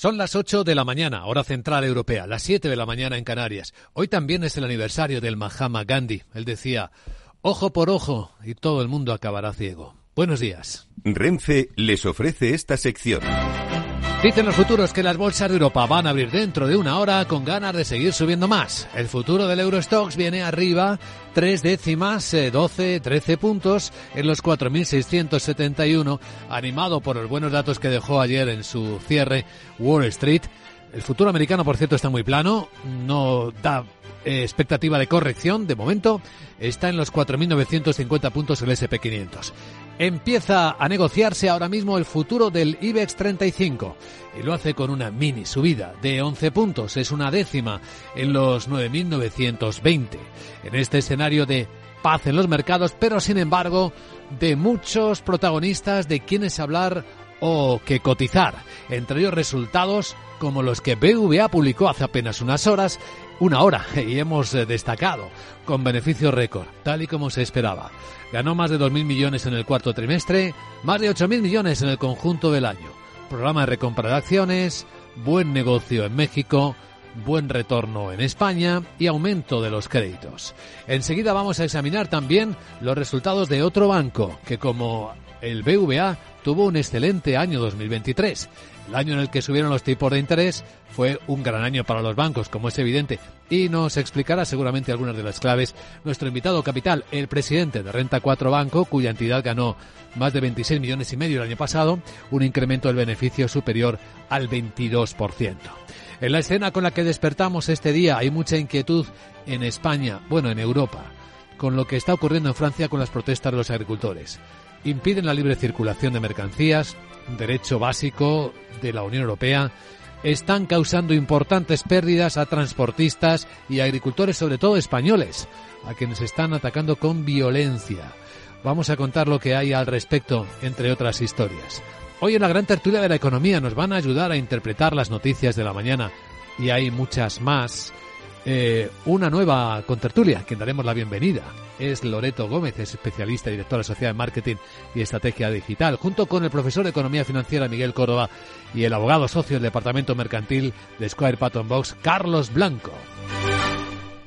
Son las 8 de la mañana, hora central europea, las 7 de la mañana en Canarias. Hoy también es el aniversario del Mahatma Gandhi. Él decía, ojo por ojo y todo el mundo acabará ciego. Buenos días. Renfe les ofrece esta sección. Dicen los futuros que las bolsas de Europa van a abrir dentro de una hora con ganas de seguir subiendo más. El futuro del Eurostox viene arriba tres décimas, 12, eh, 13 puntos en los 4.671, animado por los buenos datos que dejó ayer en su cierre Wall Street. El futuro americano, por cierto, está muy plano, no da eh, expectativa de corrección de momento, está en los 4.950 puntos el SP500. Empieza a negociarse ahora mismo el futuro del IBEX 35 y lo hace con una mini subida de 11 puntos, es una décima en los 9.920. En este escenario de paz en los mercados, pero sin embargo de muchos protagonistas de quienes hablar o que cotizar, entre ellos resultados como los que BVA publicó hace apenas unas horas, una hora, y hemos destacado, con beneficio récord, tal y como se esperaba. Ganó más de 2.000 millones en el cuarto trimestre, más de 8.000 millones en el conjunto del año. Programa de recompra de acciones, buen negocio en México, buen retorno en España y aumento de los créditos. Enseguida vamos a examinar también los resultados de otro banco que como el BVA tuvo un excelente año 2023 el año en el que subieron los tipos de interés fue un gran año para los bancos, como es evidente, y nos explicará seguramente algunas de las claves nuestro invitado capital, el presidente de Renta 4 Banco, cuya entidad ganó más de 26 millones y medio el año pasado, un incremento del beneficio superior al 22%. En la escena con la que despertamos este día hay mucha inquietud en España, bueno, en Europa, con lo que está ocurriendo en Francia con las protestas de los agricultores. Impiden la libre circulación de mercancías, derecho básico de la Unión Europea, están causando importantes pérdidas a transportistas y agricultores, sobre todo españoles, a quienes están atacando con violencia. Vamos a contar lo que hay al respecto, entre otras historias. Hoy en la gran tertulia de la economía nos van a ayudar a interpretar las noticias de la mañana y hay muchas más eh, una nueva contertulia, quien daremos la bienvenida. Es Loreto Gómez, es especialista y directora asociada en marketing y estrategia digital, junto con el profesor de economía financiera Miguel Córdoba y el abogado socio del departamento mercantil de Square Patton Box, Carlos Blanco.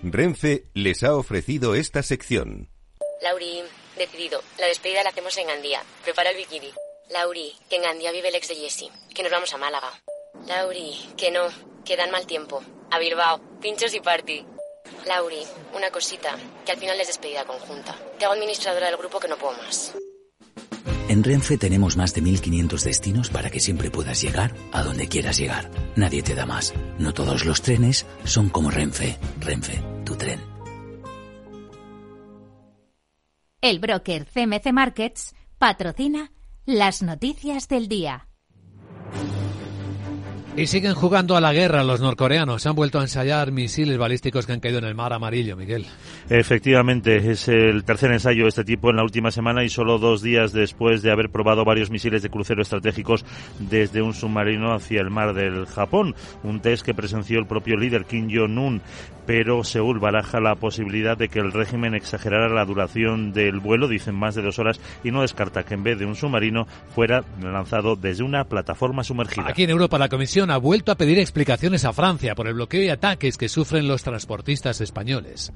Renfe les ha ofrecido esta sección. Lauri, decidido. La despedida la hacemos en Gandía. Prepara el bikini. Lauri, que en Gandía vive el ex de Jesse. Que nos vamos a Málaga. Lauri, que no. Que dan mal tiempo a Bilbao, pinchos y party. Lauri, una cosita, que al final es despedida conjunta. Te hago administradora del grupo que no puedo más. En Renfe tenemos más de 1500 destinos para que siempre puedas llegar a donde quieras llegar. Nadie te da más. No todos los trenes son como Renfe. Renfe, tu tren. El broker CMC Markets patrocina las noticias del día. Y siguen jugando a la guerra los norcoreanos. Han vuelto a ensayar misiles balísticos que han caído en el mar amarillo, Miguel. Efectivamente, es el tercer ensayo de este tipo en la última semana y solo dos días después de haber probado varios misiles de crucero estratégicos desde un submarino hacia el mar del Japón. Un test que presenció el propio líder Kim Jong-un pero Seúl baraja la posibilidad de que el régimen exagerara la duración del vuelo, dicen más de dos horas, y no descarta que en vez de un submarino fuera lanzado desde una plataforma sumergida. Aquí en Europa la Comisión ha vuelto a pedir explicaciones a Francia por el bloqueo y ataques que sufren los transportistas españoles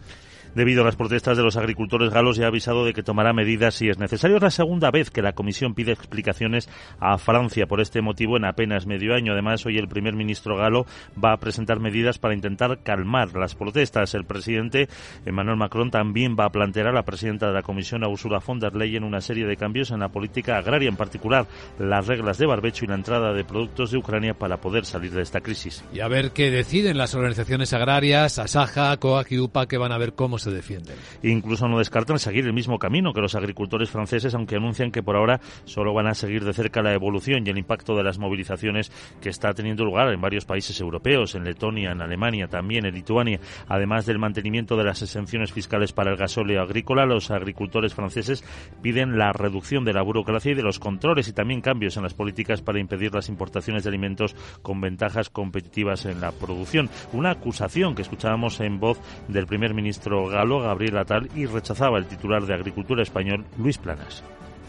debido a las protestas de los agricultores galos y ha avisado de que tomará medidas si es necesario. Es la segunda vez que la Comisión pide explicaciones a Francia por este motivo en apenas medio año. Además, hoy el primer ministro galo va a presentar medidas para intentar calmar las protestas. El presidente Emmanuel Macron también va a plantear a la presidenta de la Comisión, Ursula von der Leyen, una serie de cambios en la política agraria, en particular las reglas de barbecho y la entrada de productos de Ucrania para poder salir de esta crisis. Y a ver qué deciden las organizaciones agrarias, Asaja, COAC y UPA, que van a ver cómo se defienden. Incluso no descartan seguir el mismo camino que los agricultores franceses, aunque anuncian que por ahora solo van a seguir de cerca la evolución y el impacto de las movilizaciones que está teniendo lugar en varios países europeos, en Letonia, en Alemania, también en Lituania. Además del mantenimiento de las exenciones fiscales para el gasóleo agrícola, los agricultores franceses piden la reducción de la burocracia y de los controles y también cambios en las políticas para impedir las importaciones de alimentos con ventajas competitivas en la producción. Una acusación que escuchábamos en voz del primer ministro galo Gabriel Atal y rechazaba el titular de Agricultura español Luis Planas.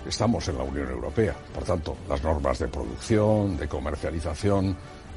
Estamos en la Unión Europea, por tanto, las normas de producción, de comercialización,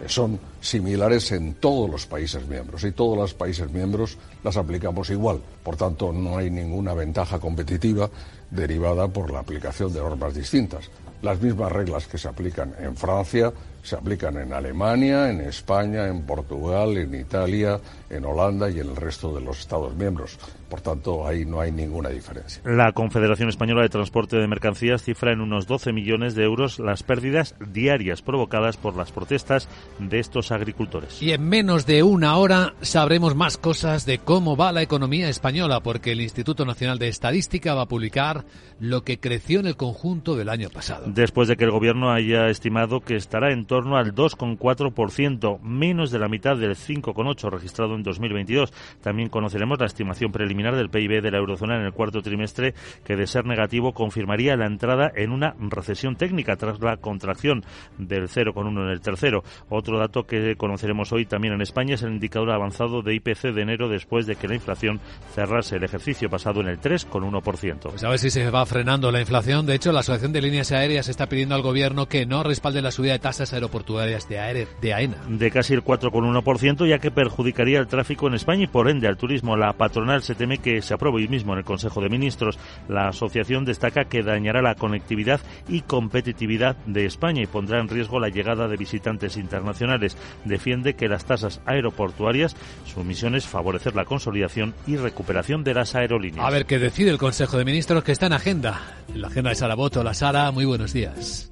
son similares en todos los países miembros y todos los países miembros las aplicamos igual. Por tanto, no hay ninguna ventaja competitiva derivada por la aplicación de normas distintas. Las mismas reglas que se aplican en Francia se aplican en Alemania, en España, en Portugal, en Italia, en Holanda y en el resto de los Estados miembros. Por tanto, ahí no hay ninguna diferencia. La Confederación Española de Transporte de Mercancías cifra en unos 12 millones de euros las pérdidas diarias provocadas por las protestas de estos agricultores. Y en menos de una hora sabremos más cosas de cómo va la economía española, porque el Instituto Nacional de Estadística va a publicar lo que creció en el conjunto del año pasado. Después de que el Gobierno haya estimado que estará en torno al 2,4%, menos de la mitad del 5,8% registrado en 2022. También conoceremos la estimación preliminar del PIB de la eurozona en el cuarto trimestre, que de ser negativo confirmaría la entrada en una recesión técnica tras la contracción del 0,1 en el tercero. Otro dato que conoceremos hoy también en España es el indicador avanzado de IPC de enero después de que la inflación cerrase el ejercicio pasado en el 3,1%. Pues a ver si se va frenando la inflación. De hecho, la Asociación de Líneas Aéreas está pidiendo al gobierno que no respalde la subida de tasas aeroportuarias de, de AENA. De casi el 4,1%, ya que perjudicaría el tráfico en España y por ende al turismo. La patronal se teme que se apruebe hoy mismo en el Consejo de Ministros. La asociación destaca que dañará la conectividad y competitividad de España y pondrá en riesgo la llegada de visitantes internacionales. Defiende que las tasas aeroportuarias, su misión es favorecer la consolidación y recuperación de las aerolíneas. A ver qué decide el Consejo de Ministros que está en agenda. La agenda de Sara Boto. La Sara, muy buenos días.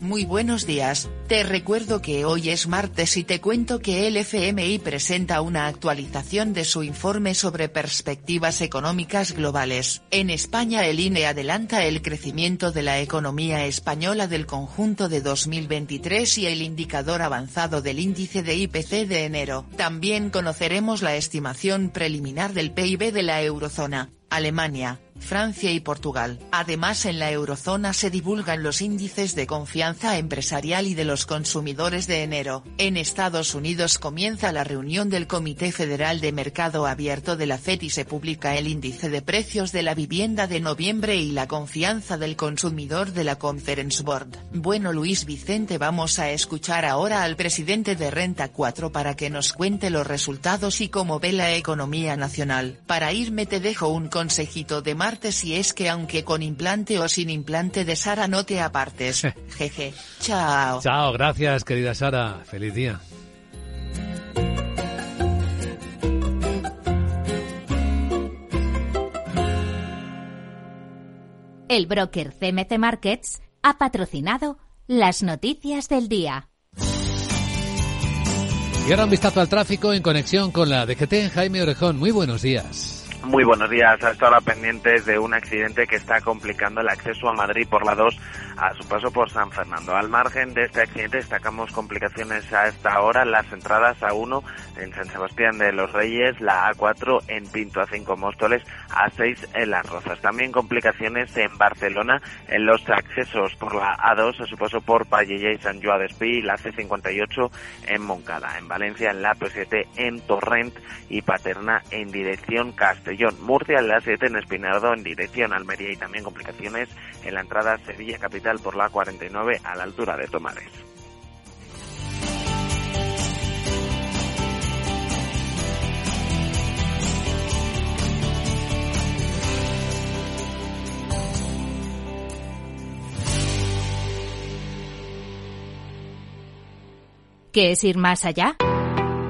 Muy buenos días, te recuerdo que hoy es martes y te cuento que el FMI presenta una actualización de su informe sobre perspectivas económicas globales. En España el INE adelanta el crecimiento de la economía española del conjunto de 2023 y el indicador avanzado del índice de IPC de enero. También conoceremos la estimación preliminar del PIB de la eurozona. Alemania, Francia y Portugal. Además en la eurozona se divulgan los índices de confianza empresarial y de los consumidores de enero. En Estados Unidos comienza la reunión del Comité Federal de Mercado Abierto de la FED y se publica el índice de precios de la vivienda de noviembre y la confianza del consumidor de la Conference Board. Bueno Luis Vicente vamos a escuchar ahora al presidente de Renta 4 para que nos cuente los resultados y cómo ve la economía nacional. Para irme te dejo un consejito de martes y es que aunque con implante o sin implante de Sara no te apartes. Jeje. Chao. Chao, gracias querida Sara. Feliz día. El broker CMC Markets ha patrocinado las noticias del día. Y ahora un vistazo al tráfico en conexión con la DGT. Jaime Orejón, muy buenos días. Muy buenos días. Hasta ahora pendientes de un accidente que está complicando el acceso a Madrid por la 2 a su paso por San Fernando. Al margen de este accidente destacamos complicaciones a esta hora las entradas A1 en San Sebastián de los Reyes, la A4 en Pinto A5 Móstoles, A6 en Las Rozas. También complicaciones en Barcelona en los accesos por la A2 a su paso por Pallella y San Joan d'Espí y la C58 en Moncada. En Valencia en la P7 en Torrent y Paterna en dirección Murcia en la 7 en Espinardo en dirección Almería y también complicaciones en la entrada Sevilla Capital por la 49 a la altura de Tomares. ¿Qué es ir más allá?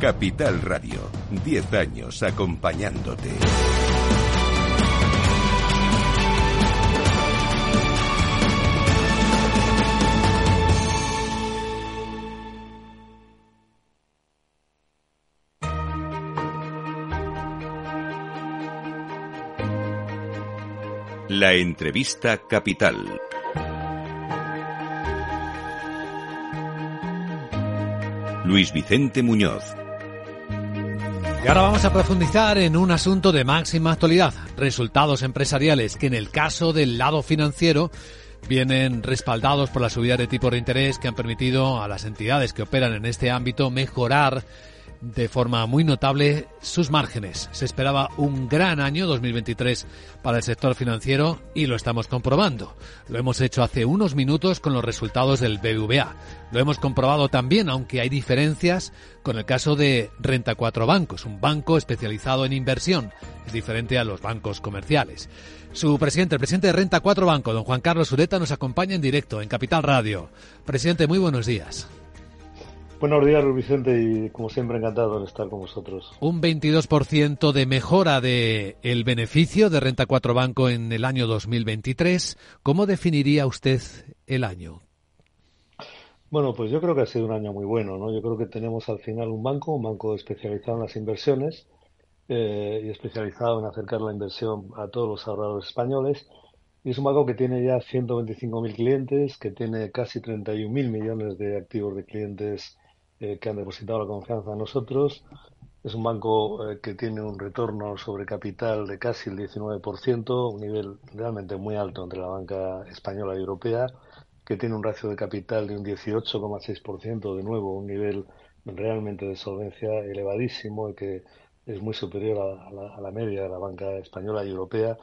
Capital Radio, 10 años acompañándote. La entrevista capital. Luis Vicente Muñoz. Y ahora vamos a profundizar en un asunto de máxima actualidad, resultados empresariales que en el caso del lado financiero vienen respaldados por la subida de tipos de interés que han permitido a las entidades que operan en este ámbito mejorar de forma muy notable sus márgenes. Se esperaba un gran año 2023 para el sector financiero y lo estamos comprobando. Lo hemos hecho hace unos minutos con los resultados del BBVA. Lo hemos comprobado también, aunque hay diferencias, con el caso de Renta 4 Bancos, un banco especializado en inversión. Es diferente a los bancos comerciales. Su presidente, el presidente de Renta 4 Banco, don Juan Carlos Ureta, nos acompaña en directo en Capital Radio. Presidente, muy buenos días. Buenos días, Luis Vicente, y como siempre encantado de estar con vosotros. Un 22% de mejora de el beneficio de Renta 4 Banco en el año 2023. ¿Cómo definiría usted el año? Bueno, pues yo creo que ha sido un año muy bueno, ¿no? Yo creo que tenemos al final un banco, un banco especializado en las inversiones eh, y especializado en acercar la inversión a todos los ahorradores españoles. Y es un banco que tiene ya 125.000 clientes, que tiene casi 31.000 millones de activos de clientes eh, que han depositado la confianza en nosotros. Es un banco eh, que tiene un retorno sobre capital de casi el 19%, un nivel realmente muy alto entre la banca española y europea, que tiene un ratio de capital de un 18,6%, de nuevo un nivel realmente de solvencia elevadísimo y que es muy superior a, la, media de la banca española y europea.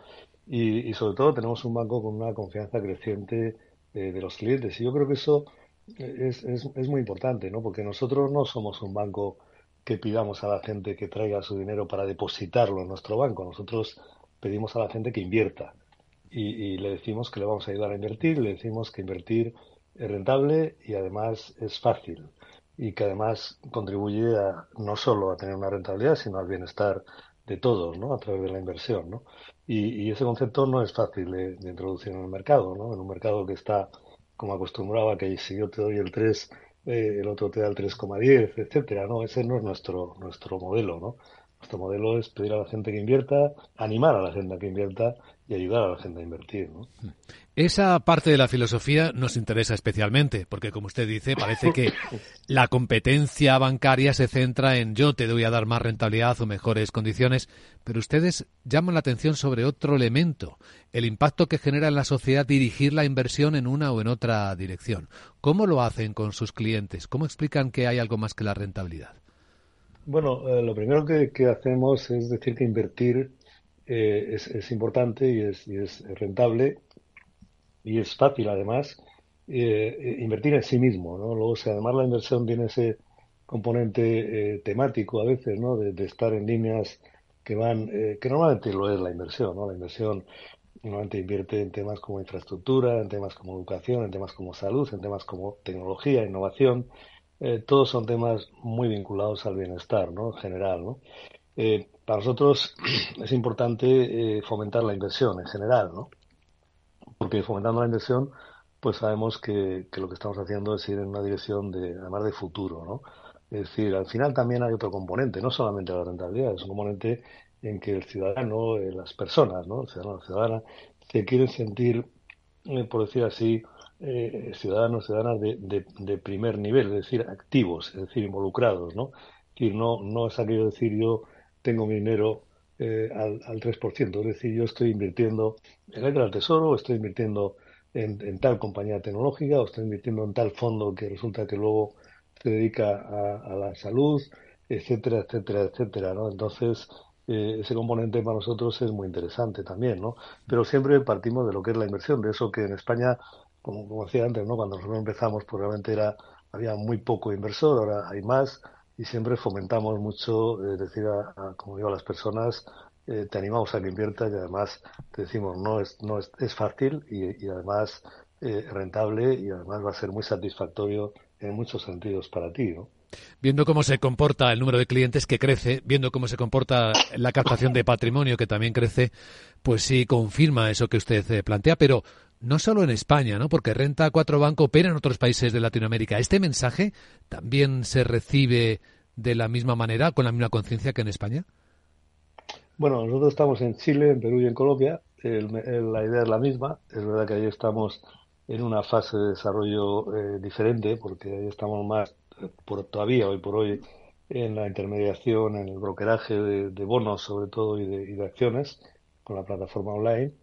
Y, sobre todo tenemos un banco con una confianza creciente eh, de los clientes. Y yo creo que eso es, es, es, muy importante, ¿no? Porque nosotros no somos un banco que pidamos a la gente que traiga su dinero para depositarlo en nuestro banco. Nosotros pedimos a la gente que invierta y, le decimos que le vamos a ayudar a invertir, le decimos que invertir es rentable y además es fácil y que además contribuye a, no solo a tener una rentabilidad, sino al bienestar de todos, ¿no? A través de la inversión, ¿no? Y, ese concepto no es fácil de, de, introducir en el mercado, ¿no? En un mercado que está como acostumbraba, que si yo te doy el 3, eh, el otro te da el 3,10, etcétera, ¿no? Ese no es nuestro, nuestro modelo, ¿no? Nuestro modelo es pedir a la gente que invierta, animar a la gente a que invierta y ayudar a la gente a invertir. ¿no? Esa parte de la filosofía nos interesa especialmente, porque como usted dice, parece que la competencia bancaria se centra en yo te doy a dar más rentabilidad o mejores condiciones, pero ustedes llaman la atención sobre otro elemento, el impacto que genera en la sociedad dirigir la inversión en una o en otra dirección. ¿Cómo lo hacen con sus clientes? ¿Cómo explican que hay algo más que la rentabilidad? Bueno, eh, lo primero que, hacemos es decir que invertir eh, es, importante y es, rentable y es fácil además eh, eh, invertir en sí mismo, ¿no? Luego, además la inversión tiene ese componente temático a veces, ¿no? De, estar en líneas que van, que normalmente lo es la inversión, ¿no? La inversión normalmente invierte en temas como infraestructura, en temas como educación, en temas como salud, en temas como tecnología, innovación. todos son temas muy vinculados al bienestar, ¿no? En general, ¿no? Eh, para nosotros es importante eh, fomentar la inversión en general, ¿no? Porque fomentando la inversión, pues sabemos que, lo que estamos haciendo es ir en una dirección de, además de futuro, ¿no? Es decir, al final también hay otro componente, no solamente la rentabilidad, es un componente en que el ciudadano, eh, las personas, ¿no? El ciudadano, la ciudadana, se quieren sentir, por decir así, ciudadanos, ciudadanas de, de, primer nivel, es decir, activos, es decir, involucrados, ¿no? Es decir, no, no es aquello de decir yo tengo mi dinero eh, al, al 3%. Es decir, yo estoy invirtiendo en el del tesoro, estoy invirtiendo en, tal compañía tecnológica, o estoy invirtiendo en tal fondo que resulta que luego se dedica a, la salud, etcétera, etcétera, etcétera, ¿no? Entonces, eh, ese componente para nosotros es muy interesante también, ¿no? Pero siempre partimos de lo que es la inversión, de eso que en España, como, como decía antes, ¿no? Cuando nosotros empezamos, pues realmente era, había muy poco inversor, ahora hay más, y siempre fomentamos mucho, eh, decir, a, como digo, a las personas, eh, te animamos a que inviertas y además te decimos, no es, no es, es fácil y, además eh, rentable y además va a ser muy satisfactorio en muchos sentidos para ti, ¿no? Viendo cómo se comporta el número de clientes que crece, viendo cómo se comporta la captación de patrimonio que también crece, pues sí confirma eso que usted eh, plantea, pero no solo en España, ¿no? Porque Renta 4 Banco opera en otros países de Latinoamérica. ¿Este mensaje también se recibe de la misma manera, con la misma conciencia que en España? Bueno, nosotros estamos en Chile, en Perú y en Colombia. la idea es la misma. Es verdad que ahí estamos en una fase de desarrollo eh, diferente, porque ahí estamos más por, todavía hoy por hoy en la intermediación, en el brokeraje de, bonos sobre todo y de, acciones con la plataforma online.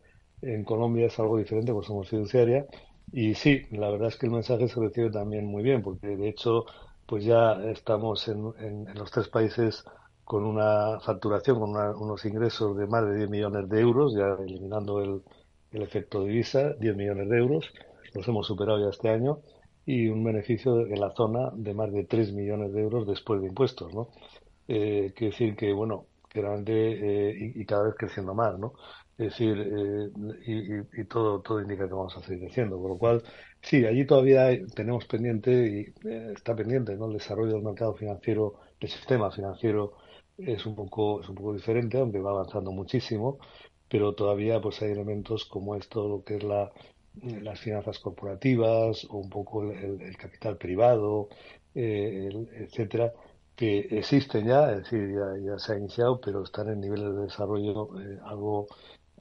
En Colombia es algo diferente, pues somos fiduciaria. Y sí, la verdad es que el mensaje se recibe también muy bien, porque de hecho, pues ya estamos en, en, los tres países con una facturación, con unos ingresos de más de 10 millones de euros, ya eliminando el, el efecto divisa, 10 millones de euros, los hemos superado ya este año, y un beneficio en la zona de más de 3 millones de euros después de impuestos, ¿no? Eh, quiere decir que, bueno, que realmente, eh, y, cada vez creciendo más, ¿no? Es decir, eh, y, todo, todo indica que vamos a seguir creciendo, con lo cual, sí, allí todavía tenemos pendiente, y eh, está pendiente, ¿no? El desarrollo del mercado financiero, del sistema financiero, es un poco, es un poco diferente, aunque va avanzando muchísimo, pero todavía pues hay elementos como esto, lo que es la las finanzas corporativas o un poco el, capital privado, eh, etcétera, que existen ya, es decir, ya, se ha iniciado, pero están en niveles de desarrollo algo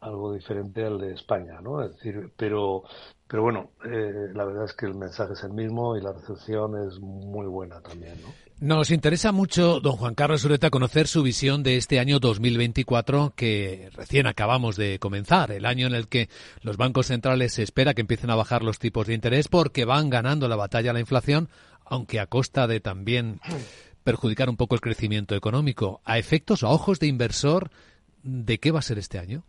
algo diferente al de España, ¿no? Es decir, pero pero bueno, eh, la verdad es que el mensaje es el mismo y la recepción es muy buena también, ¿no? Nos interesa mucho, don Juan Carlos Ureta, conocer su visión de este año 2024 que recién acabamos de comenzar, el año en el que los bancos centrales se espera que empiecen a bajar los tipos de interés porque van ganando la batalla a la inflación, aunque a costa de también perjudicar un poco el crecimiento económico. A efectos, a ojos de inversor, ¿de qué va a ser este año?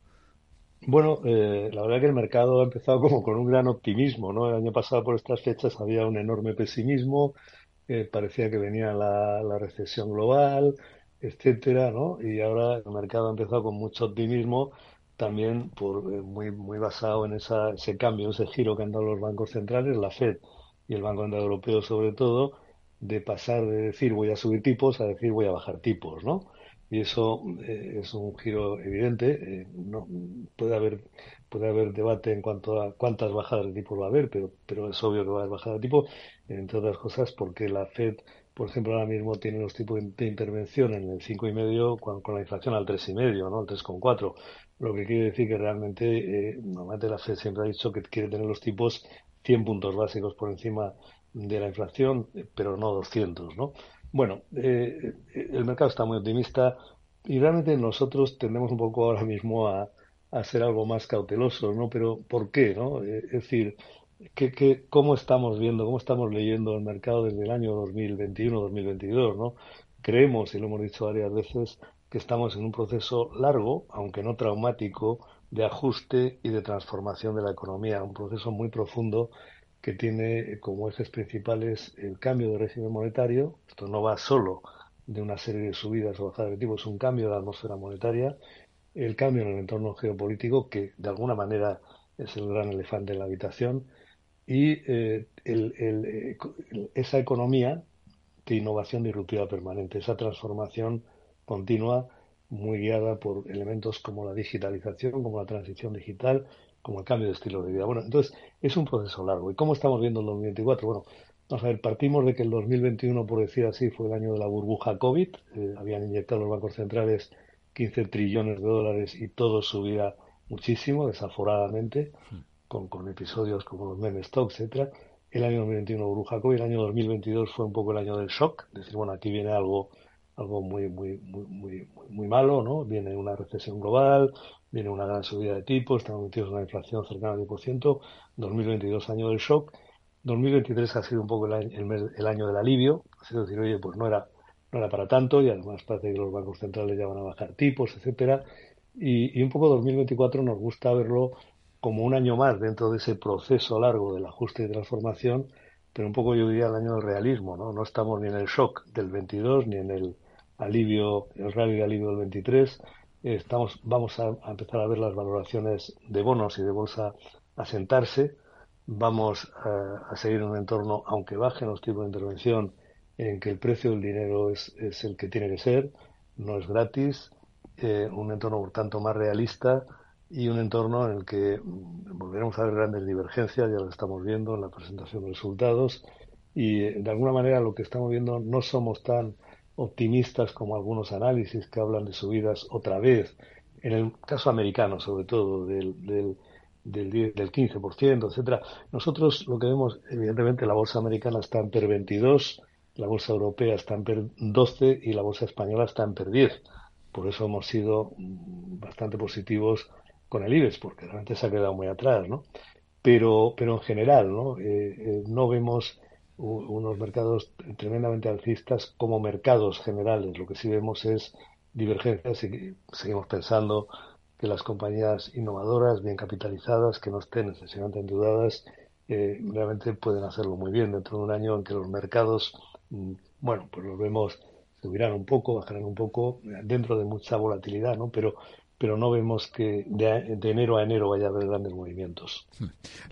Bueno, eh, la verdad que el mercado ha empezado como con un gran optimismo, ¿no? El año pasado por estas fechas había un enorme pesimismo, parecía que venía la, la, recesión global, etcétera, ¿no? Y ahora el mercado ha empezado con mucho optimismo, también por, eh, muy, muy basado en esa, ese cambio, ese giro que han dado los bancos centrales, la Fed y el Banco Central Europeo sobre todo, de pasar de decir voy a subir tipos a decir voy a bajar tipos, ¿no? Y eso eh, es un giro evidente. Eh, no puede haber puede haber debate en cuanto a cuántas bajadas de tipo va a haber, pero, pero es obvio que va a haber bajadas de tipo, entre otras cosas porque la Fed, por ejemplo, ahora mismo tiene los tipos de intervención en el 5,5 con, con la inflación al 3,5, ¿no? Al 3,4. Lo que quiere decir que realmente, eh, normalmente la Fed siempre ha dicho que quiere tener los tipos 100 puntos básicos por encima de la inflación, pero no 200, ¿no? Bueno, eh, el mercado está muy optimista y realmente nosotros tendemos un poco ahora mismo a, a ser algo más cautelosos, ¿no? Pero ¿por qué, no? Eh, es decir, ¿qué, cómo estamos viendo, cómo estamos leyendo el mercado desde el año 2021-2022, ¿no? Creemos, y lo hemos dicho varias veces, que estamos en un proceso largo, aunque no traumático, de ajuste y de transformación de la economía, un proceso muy profundo que tiene como ejes principales el cambio de régimen monetario. Esto no va solo de una serie de subidas o bajadas de tipos, es un cambio de la atmósfera monetaria el cambio en el entorno geopolítico, que de alguna manera es el gran elefante en la habitación, y eh, eh, esa economía de innovación disruptiva permanente, esa transformación continua muy guiada por elementos como la digitalización, como la transición digital, como el cambio de estilo de vida. Bueno, entonces es un proceso largo. ¿Y cómo estamos viendo el 2024? Bueno, vamos a ver, partimos de que el 2021, por decir así, fue el año de la burbuja COVID. Eh, habían inyectado los bancos centrales 15 trillones de dólares y todo subía muchísimo, desaforadamente, con, con episodios como los meme stock, etcétera. El año 2021 Brujaco y el año 2022 fue un poco el año del shock, decir, bueno, aquí viene algo algo muy muy muy muy muy malo, ¿no? Viene una recesión global, viene una gran subida de tipos, estamos metidos en una inflación cercana al 10%, 2022 año del shock, 2023 ha sido un poco el año, el, el año del alivio, ha sido decir, oye, pues no era no era para tanto y además parece que los bancos centrales ya van a bajar tipos, etcétera. Y, un poco 2024 nos gusta verlo como un año más dentro de ese proceso largo del ajuste y transformación, pero un poco yo diría el año del realismo, ¿no? No estamos ni en el shock del 22 ni en el alivio, el de alivio del 23. Estamos, vamos a, empezar a ver las valoraciones de bonos y de bolsa asentarse. Vamos a, a seguir en un entorno, aunque bajen los tipos de intervención, en que el precio del dinero es, es el que tiene que ser, no es gratis, eh, un entorno por tanto más realista y un entorno en el que mm, volveremos a ver grandes divergencias, ya lo estamos viendo en la presentación de resultados, y eh, de alguna manera lo que estamos viendo no somos tan optimistas como algunos análisis que hablan de subidas otra vez, en el caso americano sobre todo, del, del, del, del 15%, etcétera. Nosotros lo que vemos, evidentemente la bolsa americana está en per 22, la bolsa europea está en PER 12 y la bolsa española está en PER 10. Por eso hemos sido bastante positivos con el IBEX, porque realmente se ha quedado muy atrás, ¿no? Pero, pero en general, ¿no? Eh, eh, no vemos unos mercados tremendamente alcistas como mercados generales. Lo que sí vemos es divergencias y seguimos pensando que las compañías innovadoras, bien capitalizadas, que no estén excesivamente endeudadas, eh, realmente pueden hacerlo muy bien dentro de un año en que los mercados, mm, bueno, pues los vemos subirán un poco, bajarán un poco, dentro de mucha volatilidad, ¿no? Pero pero no vemos que de, enero a enero vaya a haber grandes movimientos.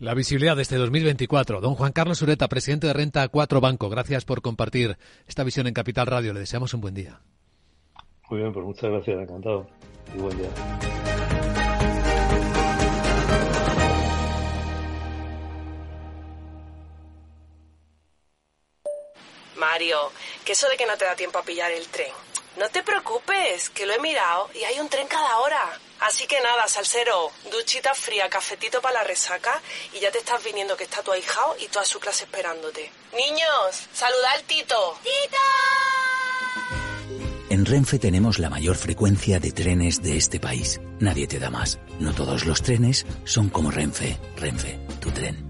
La visibilidad de este 2024. Don Juan Carlos Ureta, presidente de Renta 4 Banco, gracias por compartir esta visión en Capital Radio. Le deseamos un buen día. Muy bien, pues muchas gracias, encantado. Y buen día. Mario, que eso de que no te da tiempo a pillar el tren. No te preocupes, que lo he mirado y hay un tren cada hora. Así que nada, salsero, duchita fría, cafetito para la resaca y ya te estás viniendo que está tu ahijao y toda su clase esperándote. Niños, saluda al Tito. ¡Tito! En Renfe tenemos la mayor frecuencia de trenes de este país. Nadie te da más. No todos los trenes son como Renfe. Renfe, tu tren.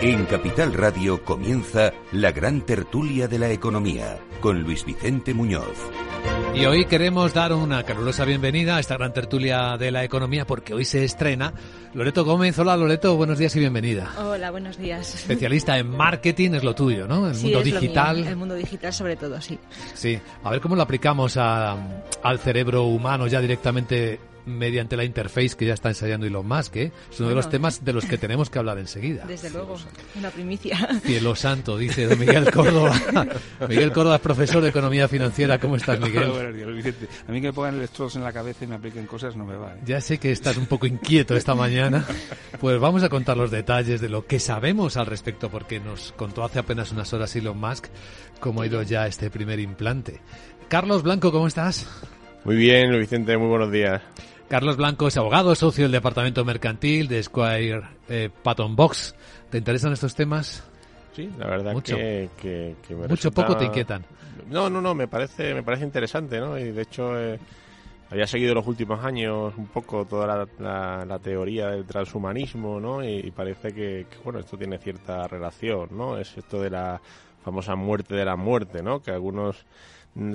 En Capital Radio comienza la gran tertulia de la economía con Luis Vicente Muñoz. Y hoy queremos dar una calurosa bienvenida a esta gran tertulia de la economía porque hoy se estrena Loreto Gómez. Hola Loreto, buenos días y bienvenida. Hola, buenos días. Especialista en marketing es lo tuyo, ¿no? El mundo digital. el mundo digital sobre todo, sí. Sí, a ver cómo lo aplicamos al cerebro humano ya directamente mediante la interface que ya está ensayando Elon Musk, ¿eh? Es uno de los temas de los que tenemos que hablar enseguida. Desde luego, una primicia. Cielo santo, dice don Miguel Córdoba. Miguel Córdoba es profesor de Economía Financiera. ¿Cómo estás, Miguel? A mí que me pongan electrodos en la cabeza y me apliquen cosas no me va. ¿eh? Ya sé que estás un poco inquieto esta mañana. Pues vamos a contar los detalles de lo que sabemos al respecto, porque nos contó hace apenas unas horas Elon Musk cómo ha ido ya este primer implante. Carlos Blanco, ¿cómo estás? Muy bien, Vicente, muy buenos días. Carlos Blanco es abogado, socio del departamento mercantil de Squire eh, Patton Box. ¿Te interesan estos temas? Sí, la verdad Mucho. que, que, que me Mucho resulta- poco te inquietan. No, no, no, me parece, me parece interesante, ¿no? Y de hecho eh, había seguido los últimos años un poco toda la, la- la teoría del transhumanismo, ¿no? Y, y parece que, que, bueno, esto tiene cierta relación, ¿no? Es esto de la famosa muerte de la muerte, ¿no? Que algunos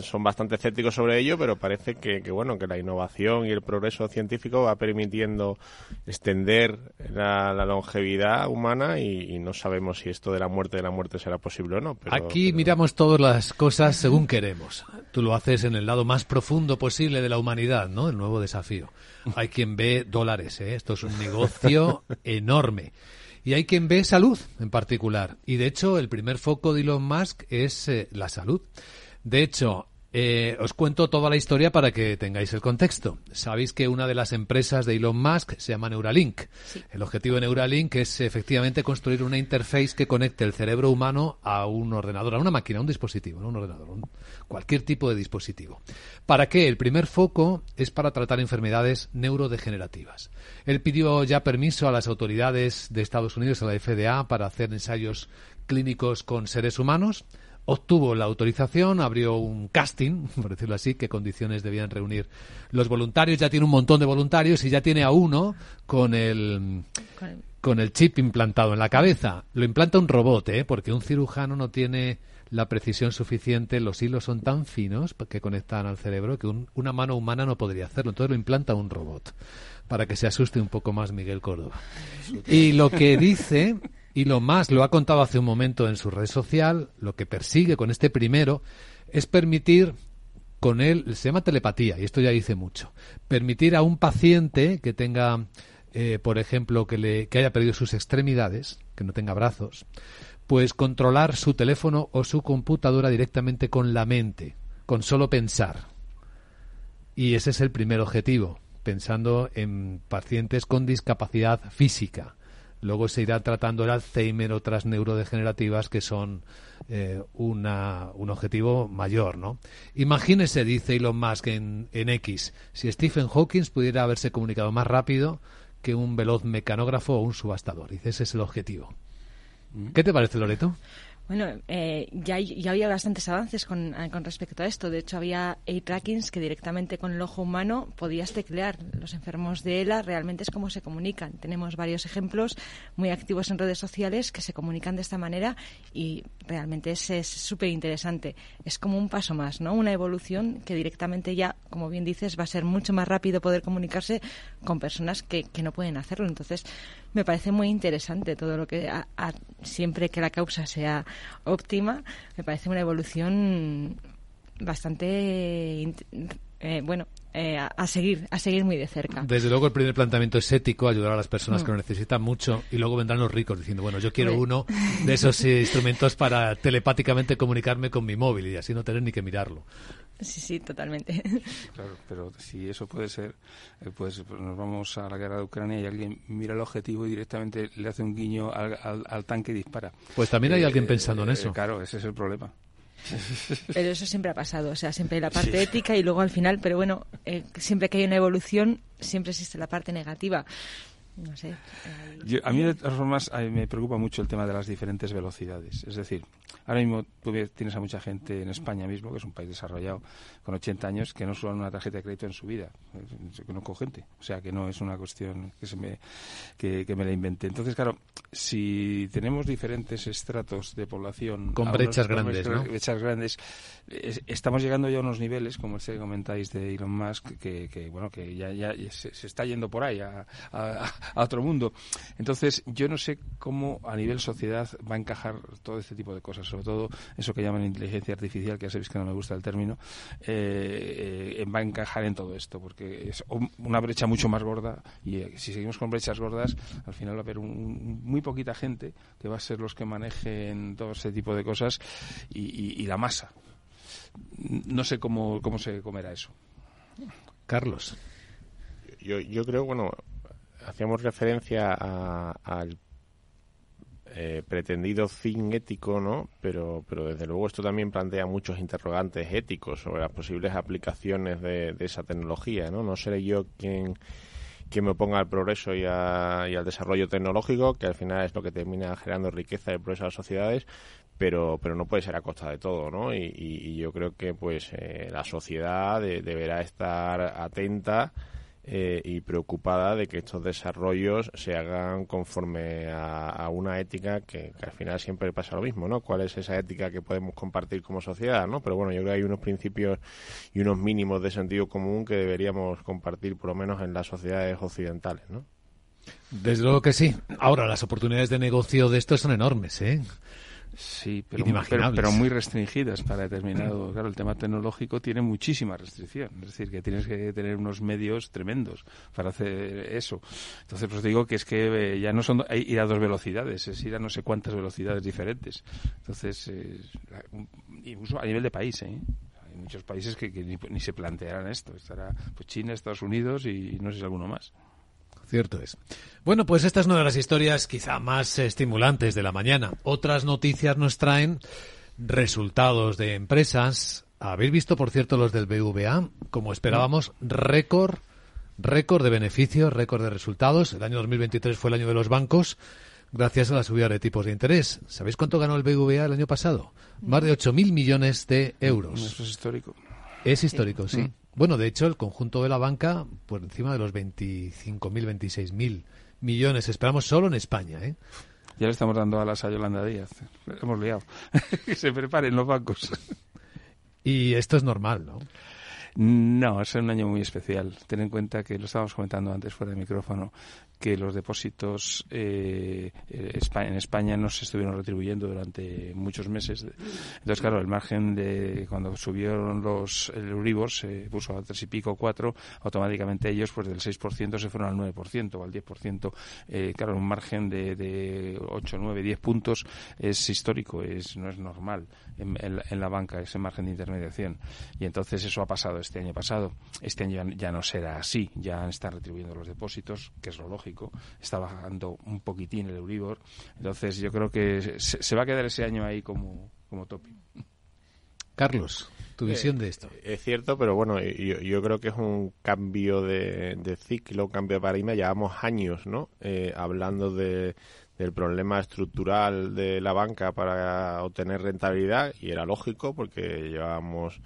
son bastante escépticos sobre ello, pero parece que, que, bueno que la innovación y el progreso científico va permitiendo extender la, la longevidad humana y, y no sabemos si esto de la muerte de la muerte será posible o no. Pero, Aquí miramos todas las cosas según queremos. Tú lo haces en el lado más profundo posible de la humanidad, ¿no? El nuevo desafío. Hay quien ve dólares, ¿eh? Esto es un negocio enorme. Y hay quien ve salud en particular. Y de hecho, el primer foco de Elon Musk es eh, la salud. De hecho, eh, os cuento toda la historia para que tengáis el contexto. Sabéis que una de las empresas de Elon Musk se llama Neuralink. El objetivo de Neuralink es efectivamente construir una interface que conecte el cerebro humano a un ordenador, a una máquina, a un dispositivo, no un ordenador, un- cualquier tipo de dispositivo. ¿Para qué? El primer foco es para tratar enfermedades neurodegenerativas. Él pidió ya permiso a las autoridades de Estados Unidos, a la FDA, para hacer ensayos clínicos con seres humanos obtuvo la autorización, abrió un casting, por decirlo así, qué condiciones debían reunir los voluntarios. Ya tiene un montón de voluntarios y ya tiene a uno con el, Con el- chip implantado en la cabeza. Lo implanta un robot, ¿eh? porque un cirujano no tiene la precisión suficiente, los hilos son tan finos que conectan al cerebro que un- una mano humana no podría hacerlo. Entonces lo implanta un robot para que se asuste un poco más Miguel Córdoba. Y lo que dice, y lo más lo ha contado hace un momento en su red social, lo que persigue con este primero es permitir con él, se llama telepatía, y esto ya dice mucho, permitir a un paciente que tenga, eh, por ejemplo, que, le, que haya perdido sus extremidades, que no tenga brazos, pues controlar su teléfono o su computadora directamente con la mente, con solo pensar. Y ese es el primer objetivo, pensando en pacientes con discapacidad física. Luego se irá tratando el Alzheimer, otras neurodegenerativas que son eh, una, un objetivo mayor, ¿no? Imagínese, dice Elon Musk en, en X, si Stephen Hawking pudiera haberse comunicado más rápido que un veloz mecanógrafo o un subastador. Dice, ese es el objetivo. ¿Qué te parece, Loreto? Bueno, eh, ya, ya había bastantes avances con, eh, con respecto a esto. De hecho, había trackings que directamente con el ojo humano podías teclear. Los enfermos de ELA realmente es como se comunican. Tenemos varios ejemplos muy activos en redes sociales que se comunican de esta manera y realmente es súper interesante. Es como un paso más, ¿no? Una evolución que directamente ya, como bien dices, va a ser mucho más rápido poder comunicarse con personas que, que no pueden hacerlo. Entonces, me parece muy interesante todo lo que, a- siempre que la causa sea óptima, me parece una evolución bastante, eh, bueno, eh, a, a seguir, a seguir muy de cerca. Desde luego el primer planteamiento es ético, ayudar a las personas Mm. que lo necesitan mucho y luego vendrán los ricos diciendo, bueno, yo quiero uno de esos eh, instrumentos para telepáticamente comunicarme con mi móvil y así no tener ni que mirarlo. Sí, sí, totalmente. Claro, pero si eso puede ser, eh, pues, pues nos vamos a la guerra de Ucrania y alguien mira el objetivo y directamente le hace un guiño al, al- al tanque y dispara. Pues también hay alguien pensando en eh, eso. Claro, ese es el problema. Pero eso siempre ha pasado, o sea, siempre hay la parte ética y luego al final, pero bueno, eh, siempre que hay una evolución, siempre existe la parte negativa. No sé. eh, Yo- a mí, de todas formas, me preocupa mucho el tema de las diferentes velocidades. Es decir, ahora mismo tú tienes a mucha gente en España mismo, que es un país desarrollado, con 80 años, que no usan una tarjeta de crédito en su vida. Conozco gente. O sea, que no es una cuestión que, se me, que, que me la inventé. Entonces, claro, si tenemos diferentes estratos de población... Con brechas grandes, ¿no? brechas grandes, es- estamos llegando ya a unos niveles, como este que comentáis de Elon Musk, que, que, bueno, que ya, ya se, se está yendo por ahí a, a- a otro mundo. Entonces, yo no sé cómo a nivel sociedad va a encajar todo este tipo de cosas, sobre todo eso que llaman inteligencia artificial, que ya sabéis que no me gusta el término, eh, eh, va a encajar en todo esto, porque es un- una brecha mucho más gorda y eh, si seguimos con brechas gordas, al final va a haber un- muy poquita gente que va a ser los que manejen todo ese tipo de cosas y, y- y la masa. No sé cómo, cómo se comerá eso. Carlos. Yo, yo creo, bueno, hacíamos referencia a- al eh, pretendido fin ético, ¿no? Pero, pero desde luego esto también plantea muchos interrogantes éticos sobre las posibles aplicaciones de, esa tecnología, ¿no? No seré yo quien quien me oponga al progreso y, a- al desarrollo tecnológico, que al final es lo que termina generando riqueza y progreso a las sociedades, pero, pero no puede ser a costa de todo, ¿no? Y, y- y yo creo que pues eh, la sociedad de- deberá estar atenta eh, y preocupada de que estos desarrollos se hagan conforme a, a una ética que, al final siempre pasa lo mismo, ¿no? ¿Cuál es esa ética que podemos compartir como sociedad, ¿no? Pero bueno, yo creo que hay unos principios y unos mínimos de sentido común que deberíamos compartir por lo menos en las sociedades occidentales, ¿no? Desde luego que sí. Ahora, las oportunidades de negocio de esto son enormes, ¿eh? Sí, pero, pero, muy restringidas para determinado. Claro, el tema tecnológico tiene muchísima restricción. Es decir, que tienes que tener unos medios tremendos para hacer eso. Entonces, pues digo que es que eh, ya no son ir a dos velocidades, es ir a no sé cuántas velocidades diferentes. Entonces, eh, incluso a nivel de país, ¿eh? Hay muchos países que, que ni, ni se plantearán esto. Estará pues China, Estados Unidos y no sé si alguno más. Cierto es. Bueno, pues esta es una de las historias quizá más estimulantes de la mañana. Otras noticias nos traen resultados de empresas. Habéis visto, por cierto, los del BVA, como esperábamos, récord, récord de beneficios, récord de resultados. El año 2023 fue el año de los bancos, gracias a la subida de tipos de interés. ¿Sabéis cuánto ganó el BVA el año pasado? Más de 8.000 millones de euros. Eso es histórico. Es histórico, sí. Mm. Bueno, de hecho, el conjunto de la banca por encima de los 25.000, 26.000 millones. Esperamos solo en España, ¿eh? Ya le estamos dando alas a Yolanda Díaz. Le hemos liado. que se preparen los bancos. Y esto es normal, ¿no? No, es un año muy especial. Ten en cuenta que lo estábamos comentando antes fuera de micrófono, que los depósitos eh, en España no se estuvieron retribuyendo durante muchos meses. Entonces, claro, el margen de cuando subieron los Euribor se puso a tres y pico, cuatro, automáticamente ellos pues del 6% se fueron al 9% o al 10%. Eh, claro, un margen de, de 8, 9, 10 puntos es histórico, es no es normal en, en, la banca ese margen de intermediación. Y entonces eso ha pasado este año pasado. Este año ya, ya no será así, ya están retribuyendo los depósitos, que es lo lógico está bajando un poquitín el Euribor. Entonces yo creo que se, va a quedar ese año ahí como, como tope. Carlos, tu visión de esto. Eh, es cierto, pero bueno, yo, creo que es un cambio de, ciclo, un cambio de paradigma. Llevamos años, ¿no? Eh, hablando de, del problema estructural de la banca para obtener rentabilidad y era lógico porque llevábamos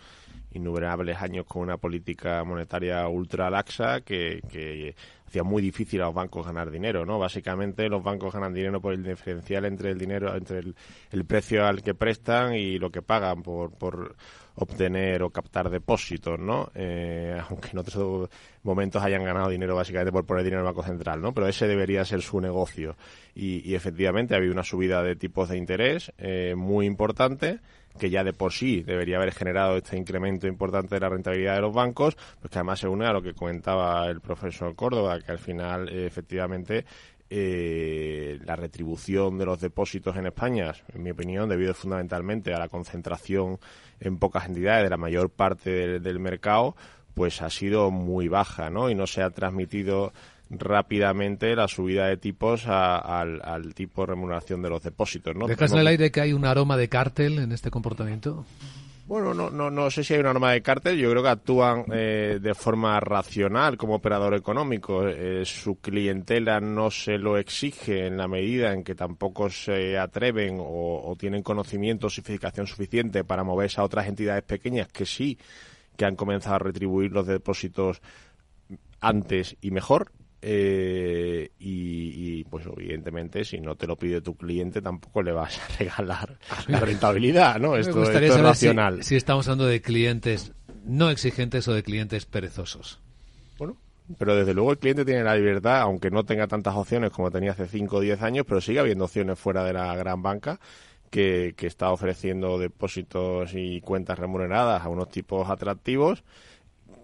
innumerables años con una política monetaria ultra laxa que, que hacía muy difícil a los bancos ganar dinero, ¿no? Básicamente los bancos ganan dinero por el diferencial entre el dinero, entre el, precio al que prestan y lo que pagan por, por obtener o captar depósitos, ¿no? Eh, aunque en otros momentos hayan ganado dinero básicamente por poner dinero en el Banco Central, ¿no? Pero ese debería ser su negocio. Y, y efectivamente ha habido una subida de tipos de interés eh, muy importante que ya de por sí debería haber generado este incremento importante de la rentabilidad de los bancos, pues que además se une a lo que comentaba el profesor Córdoba, que al final eh, efectivamente eh, la retribución de los depósitos en España, en mi opinión, debido fundamentalmente a la concentración en pocas entidades de la mayor parte del mercado, pues ha sido muy baja, ¿no? Y no se ha transmitido rápidamente la subida de tipos al, tipo de remuneración de los depósitos. ¿no? ¿Dejas en el aire que hay un aroma de cártel en este comportamiento? Bueno, no, no, no sé si hay un aroma de cártel. Yo creo que actúan eh, de forma racional como operador económico. Eh, su clientela no se lo exige en la medida en que tampoco se atreven o, o tienen conocimiento o sofisticación suficiente para moverse a otras entidades pequeñas que sí que han comenzado a retribuir los depósitos antes y mejor eh, y, pues evidentemente si no te lo pide tu cliente tampoco le vas a regalar la rentabilidad, ¿no? Esto, es racional. Si, estamos hablando de clientes no exigentes o de clientes perezosos. Bueno, pero desde luego el cliente tiene la libertad, aunque no tenga tantas opciones como tenía hace 5 o 10 años, pero sigue habiendo opciones fuera de la gran banca que, que está ofreciendo depósitos y cuentas remuneradas a unos tipos atractivos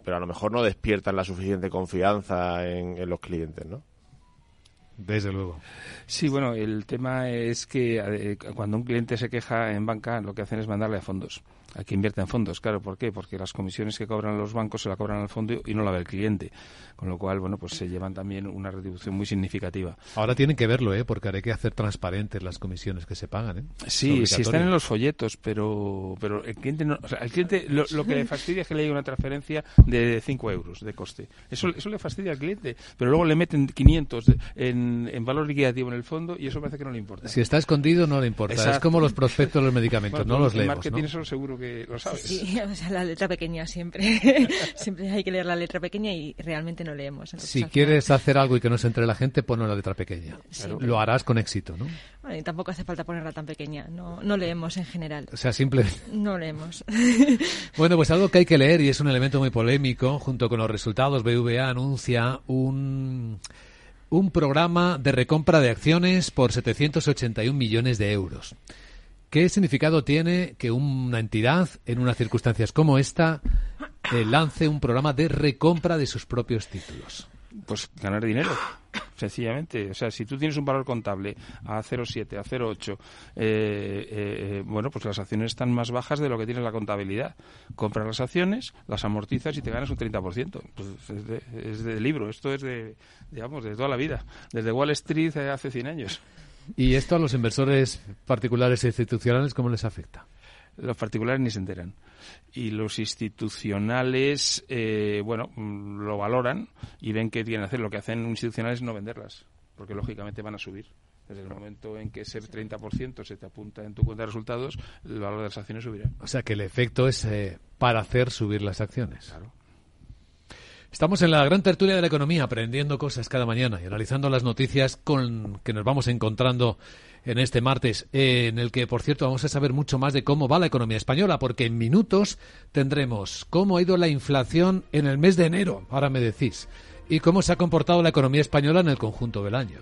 pero a lo mejor no despiertan la suficiente confianza en, los clientes, ¿no? Desde luego. Sí, bueno, el tema es que eh, cuando un cliente se queja en banca, lo que hacen es mandarle a fondos a que invierta en fondos. Claro, ¿por qué? Porque las comisiones que cobran los bancos se la cobran al fondo y no la ve el cliente. Con lo cual, bueno, pues se llevan también una retribución muy significativa. Ahora tienen que verlo, ¿eh? Porque hay que hacer transparentes las comisiones que se pagan, ¿eh? Sí, sí están en los folletos, pero pero el cliente no, o sea, el cliente lo, que le fastidia es que le llegue una transferencia de 5 euros de coste. Eso, eso le fastidia al cliente, pero luego le meten 500 en, en valor liquidativo en el fondo y eso parece que no le importa. Si está escondido no le importa. Es como los prospectos de los medicamentos, no los leemos, marketing eso seguro lo sabes. Sí, o sea, la letra pequeña siempre. siempre hay que leer la letra pequeña y realmente no leemos. si quieres hacer algo y que no se entre la gente, ponlo la letra pequeña. Lo harás con éxito, ¿no? Bueno, y tampoco hace falta ponerla tan pequeña. No, no leemos en general. O sea, simple. No leemos. bueno, pues algo que hay que leer y es un elemento muy polémico. Junto con los resultados, BVA anuncia un un programa de recompra de acciones por 781 millones de euros. ¿Qué significado tiene que una entidad, en unas circunstancias como esta, eh, lance un programa de recompra de sus propios títulos? Pues ganar dinero, sencillamente. O sea, si tú tienes un valor contable a 0,7, a 0,8, eh, eh, bueno, pues las acciones están más bajas de lo que tiene la contabilidad. Compras las acciones, las amortizas y te ganas un 30%. Pues es, de, es de libro, esto es de, digamos, de toda la vida. Desde Wall Street hace 100 años. ¿Y esto a los inversores particulares e institucionales cómo les afecta? Los particulares ni se enteran. Y los institucionales, eh, bueno, mm, lo valoran y ven que tienen que hacer. Lo que hacen institucionales es no venderlas, porque lógicamente van a subir. Desde el momento en que ese 30% se te apunta en tu cuenta de resultados, el valor de las acciones subirá. O sea que el efecto es eh, para hacer subir las acciones. Claro. Estamos en la gran tertulia de la economía, aprendiendo cosas cada mañana y analizando las noticias con que nos vamos encontrando en este martes, en el que, por cierto, vamos a saber mucho más de cómo va la economía española, porque en minutos tendremos cómo ha ido la inflación en el mes de enero, ahora me decís, y cómo se ha comportado la economía española en el conjunto del año.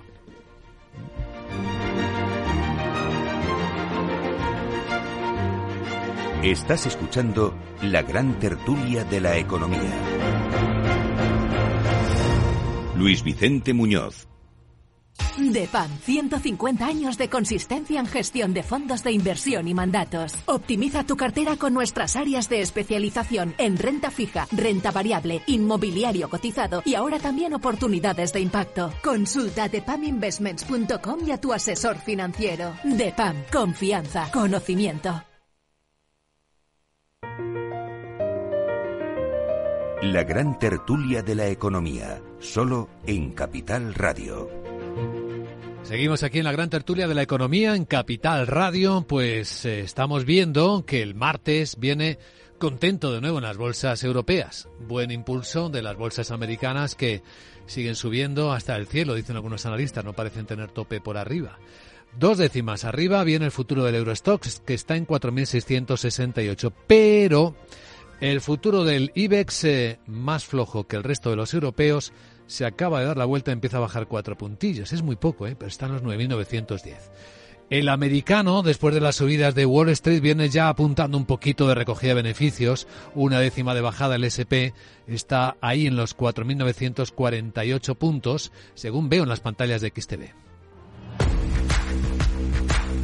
Estás escuchando la gran tertulia de la economía. Luis Vicente Muñoz. DEPAM, 150 años de consistencia en gestión de fondos de inversión y mandatos. Optimiza tu cartera con nuestras áreas de especialización en renta fija, renta variable, inmobiliario cotizado y ahora también oportunidades de impacto. Consulta depaminvestments.com y a tu asesor financiero. DEPAM, confianza, conocimiento. La gran tertulia de la economía, solo en Capital Radio. Seguimos aquí en la gran tertulia de la economía en Capital Radio, pues eh, estamos viendo que el martes viene contento de nuevo en las bolsas europeas. Buen impulso de las bolsas americanas que siguen subiendo hasta el cielo, dicen algunos analistas, no parecen tener tope por arriba. Dos décimas arriba viene el futuro del Eurostox, que está en 4.668, pero el futuro del IBEX, eh, más flojo que el resto de los europeos, se acaba de dar la vuelta, empieza a bajar cuatro puntillos. Es muy poco, ¿eh? pero está en los 9.910. El americano, después de las subidas de Wall Street, viene ya apuntando un poquito de recogida de beneficios. Una décima de bajada el SP está ahí en los 4.948 puntos, según veo en las pantallas de XTV.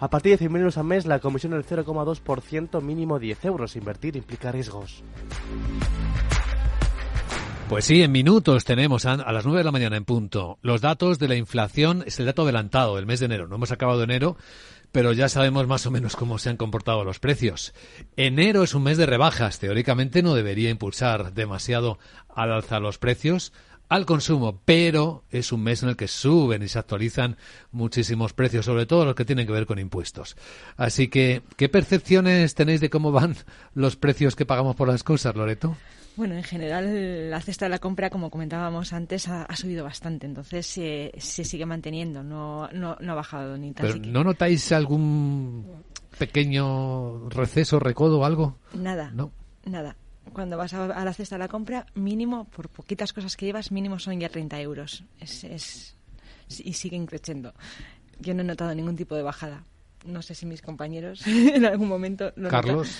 A partir de 100.000 euros al mes, la comisión del 0,2%, mínimo 10 euros. Invertir implica riesgos. Pues sí, en minutos tenemos a, las 9 de la mañana en punto. Los datos de la inflación es el dato adelantado del mes de enero. No hemos acabado enero, pero ya sabemos más o menos cómo se han comportado los precios. Enero es un mes de rebajas. Teóricamente no debería impulsar demasiado al alza los precios al consumo, pero es un mes en el que suben y se actualizan muchísimos precios, sobre todo los que tienen que ver con impuestos. Así que, ¿qué percepciones tenéis de cómo van los precios que pagamos por las cosas, Loreto? Bueno, en general la cesta de la compra, como comentábamos antes, ha, subido bastante, entonces se, sigue manteniendo, no, no, ha bajado ni tan ¿no notáis algún pequeño receso, recodo o algo? Nada, no. nada cuando vas a, la cesta de la compra, mínimo, por poquitas cosas que llevas, mínimo son ya 30 euros. Es, es, y siguen creciendo. Yo no he notado ningún tipo de bajada. No sé si mis compañeros en algún momento lo Carlos.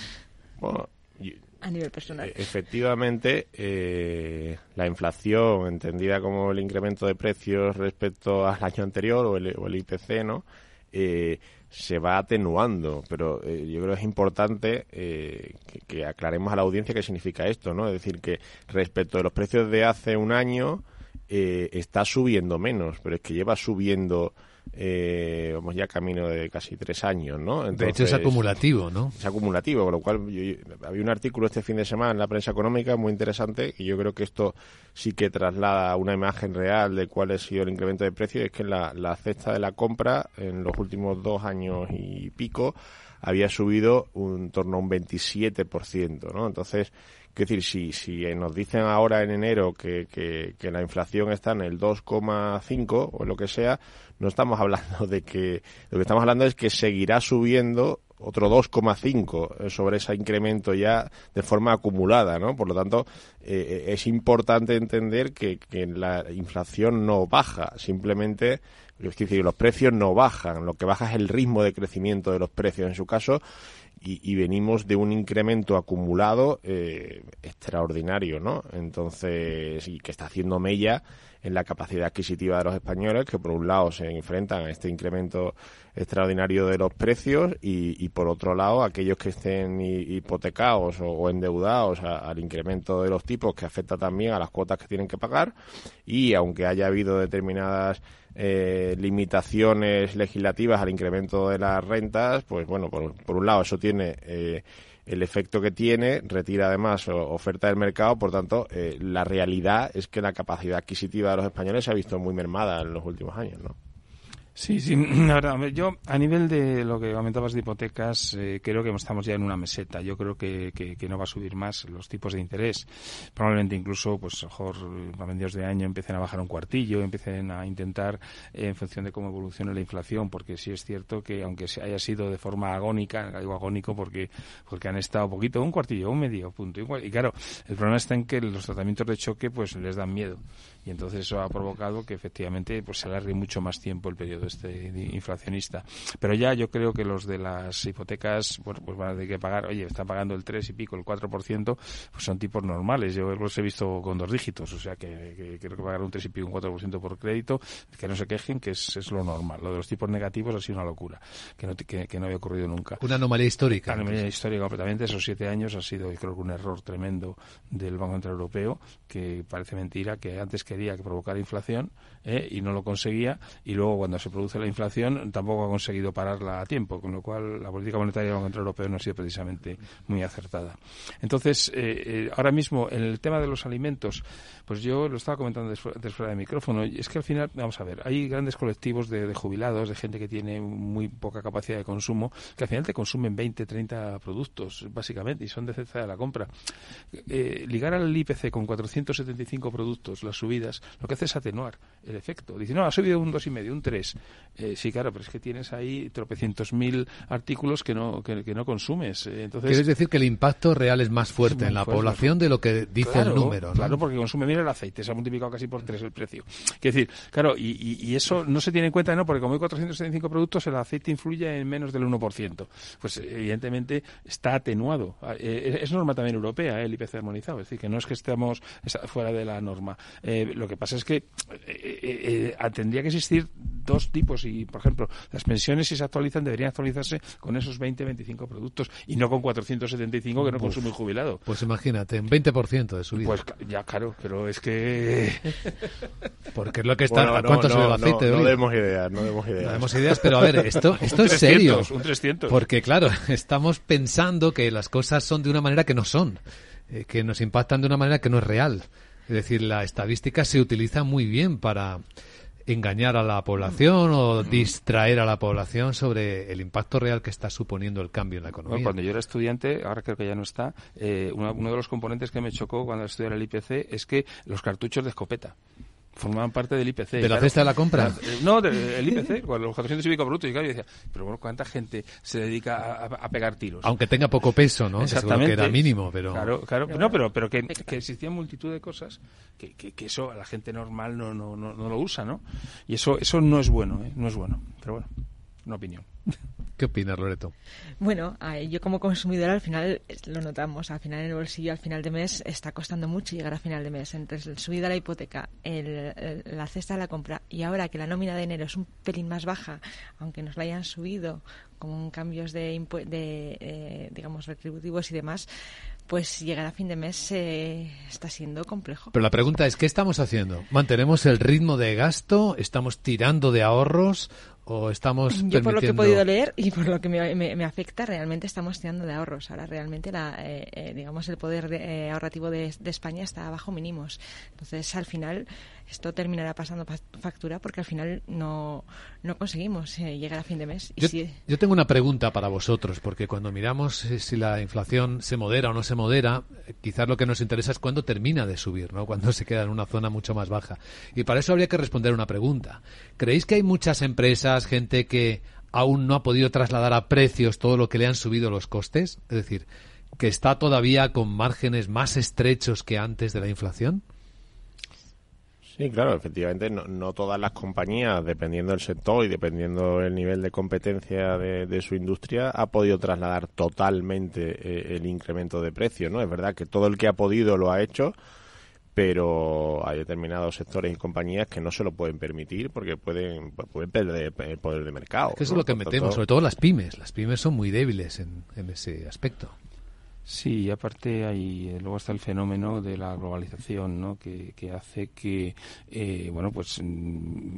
a nivel personal. E, efectivamente, eh, la inflación, entendida como el incremento de precios respecto al año anterior o el, o el IPC, ¿no? Eh, se va atenuando, pero eh, yo creo que es importante eh, que, aclaremos a la audiencia qué significa esto, ¿no? Es decir, que respecto de los precios de hace un año eh, está subiendo menos, pero es que lleva subiendo eh, vamos ya camino de casi tres años, ¿no? de hecho es acumulativo, ¿no? Es acumulativo, con lo cual había un artículo este fin de semana en la prensa económica muy interesante y yo creo que esto sí que traslada una imagen real de cuál ha sido el incremento de precios, es que la, la cesta de la compra en los últimos dos años y pico había subido un torno a un 27%, ¿no? Entonces, es decir, si, si nos dicen ahora en enero que, que, la inflación está en el 2,5 o lo que sea, no estamos hablando de que, lo que estamos hablando es que seguirá subiendo otro 2,5 sobre ese incremento ya de forma acumulada, ¿no? Por lo tanto, eh, es importante entender que, que, la inflación no baja, simplemente, es decir, los precios no bajan, lo que baja es el ritmo de crecimiento de los precios. En su caso, y, venimos de un incremento acumulado eh, extraordinario, ¿no? Entonces, y que está haciendo mella en la capacidad adquisitiva de los españoles, que por un lado se enfrentan a este incremento extraordinario de los precios y, por otro lado aquellos que estén hipotecados o, endeudados al incremento de los tipos que afecta también a las cuotas que tienen que pagar y aunque haya habido determinadas eh, limitaciones legislativas al incremento de las rentas, pues bueno, por, por un lado eso tiene eh, el efecto que tiene, retira además oferta del mercado, por tanto, eh, la realidad es que la capacidad adquisitiva de los españoles se ha visto muy mermada en los últimos años, ¿no? Sí, sí. Ahora, yo, a nivel de lo que comentabas de hipotecas, eh, creo que estamos ya en una meseta. Yo creo que, que, no va a subir más los tipos de interés. Probablemente incluso, pues, mejor a mediados de año empiecen a bajar un cuartillo, empiecen a intentar, eh, en función de cómo evolucione la inflación, porque sí es cierto que, aunque haya sido de forma agónica, digo agónico porque, porque han estado poquito, un cuartillo, un medio, punto. Y claro, el problema está en que los tratamientos de choque, pues, les dan miedo y entonces eso ha provocado que efectivamente pues se alargue mucho más tiempo el periodo este inflacionista. Pero ya yo creo que los de las hipotecas bueno, pues van a tener que pagar, oye, están pagando el 3 y pico, el 4%, pues son tipos normales. Yo los he visto con dos dígitos, o sea que, creo que pagar un 3 y pico, un 4% por crédito, que no se quejen, que es, es, lo normal. Lo de los tipos negativos ha sido una locura, que no, que, no había ocurrido nunca. Una anomalía histórica. Una anomalía histórica completamente. Esos siete años ha sido, creo que un error tremendo del Banco Central Europeo, que parece mentira que antes quería que provocara inflación ¿eh? y no lo conseguía y luego cuando se produce la inflación tampoco ha conseguido pararla a tiempo, con lo cual la política monetaria del Banco Central Europeo no ha sido precisamente muy acertada. Entonces, eh, eh, ahora mismo en el tema de los alimentos, pues yo lo estaba comentando después fuera de micrófono, y es que al final, vamos a ver, hay grandes colectivos de, jubilados, de gente que tiene muy poca capacidad de consumo, que al final te consumen 20, 30 productos, básicamente, y son de cesta de la compra. ligar al IPC con 475 productos, las subidas, lo que hace es atenuar el efecto. Dice, no, ha subido un dos y medio, un 3. Eh, sí, claro, pero es que tienes ahí tropecientos mil artículos que no, que, no consumes. Eh, entonces, Quieres decir que el impacto real es más fuerte en la población de lo que dice el número, ¿no? Claro, porque consume bien el aceite, se ha multiplicado casi por tres el precio. Quiero decir, claro, y, y, eso no se tiene en cuenta, ¿no? Porque como hay 475 productos, el aceite influye en menos del 1%. Pues evidentemente está atenuado. Ah, eh, es norma también europea, el IPC armonizado. Es decir, que no es que estemos fuera de la norma. Lo que pasa es que eh, eh, tendría que existir dos tipos y, por ejemplo, las pensiones si se actualizan deberían actualizarse con esos 20, 25 productos y no con 475 que no consume el jubilado. Pues imagínate, un 20% de subida. Pues ya, claro, pero es que... Porque es lo que está... ¿Cuánto no, sube el aceite no, no, demos ideas, no demos ideas. No demos ideas, pero a ver, esto, esto es serio. Un 300. Porque, claro, estamos pensando que las cosas son de una manera que no son, eh, que nos impactan de una manera que no es real. Es decir, la estadística se utiliza muy bien para engañar a la población o distraer a la población sobre el impacto real que está suponiendo el cambio en la economía. cuando yo era estudiante, ahora creo que ya no está, eh, uno, uno, de los componentes que me chocó cuando estudiaba el IPC es que los cartuchos de escopeta formaban parte del IPC. ¿De la cesta de la compra? Eh, no, del IPC, con los 400 y pico brutos. Y claro, yo decía, pero bueno, ¿cuánta gente se dedica a, pegar tiros? Aunque tenga poco peso, ¿no? Exactamente. que era mínimo, pero... Claro, claro. No, pero, pero que, que existían multitud de cosas que, que, eso a la gente normal no, no, no, no, lo usa, ¿no? Y eso, eso no es bueno, ¿eh? No es bueno. Pero bueno, una opinión. ¿Qué opinas, Loreto? Bueno, yo como consumidora al final lo notamos. Al final en el bolsillo, al final de mes, está costando mucho llegar a final de mes. Entre el subida de la hipoteca, el, la cesta de la compra y ahora que la nómina de enero es un pelín más baja, aunque nos la hayan subido con cambios de, de eh, digamos, retributivos y demás, pues llegar a fin de mes eh, está siendo complejo. Pero la pregunta es, ¿qué estamos haciendo? ¿Mantenemos el ritmo de gasto? ¿Estamos tirando de ahorros? O estamos Yo por lo que he podido leer y por lo que me, me, afecta, realmente estamos tirando de ahorros. Ahora realmente la, eh, eh, digamos el poder eh, ahorrativo de, de, España está bajo mínimos. Entonces al final esto terminará pasando factura porque al final no, no conseguimos llegar a fin de mes. yo, yo, tengo una pregunta para vosotros porque cuando miramos si la inflación se modera o no se modera, quizás lo que nos interesa es cuándo termina de subir, ¿no? Cuando se queda en una zona mucho más baja. Y para eso habría que responder una pregunta. ¿Creéis que hay muchas empresas gente que aún no ha podido trasladar a precios todo lo que le han subido los costes? Es decir, que está todavía con márgenes más estrechos que antes de la inflación. Sí, claro, efectivamente, no, todas las compañías, dependiendo del sector y dependiendo del nivel de competencia de, su industria, ha podido trasladar totalmente eh, el incremento de precios, ¿no? Es verdad que todo el que ha podido lo ha hecho, pero hay determinados sectores y compañías que no se lo pueden permitir porque pueden, pueden perder el poder de mercado. eso es lo que metemos, sobre todo las pymes. Las pymes son muy débiles en ese aspecto. Sí, y aparte hay, eh, luego está el fenómeno de la globalización, ¿no? Que, que hace que, eh, bueno, pues mm,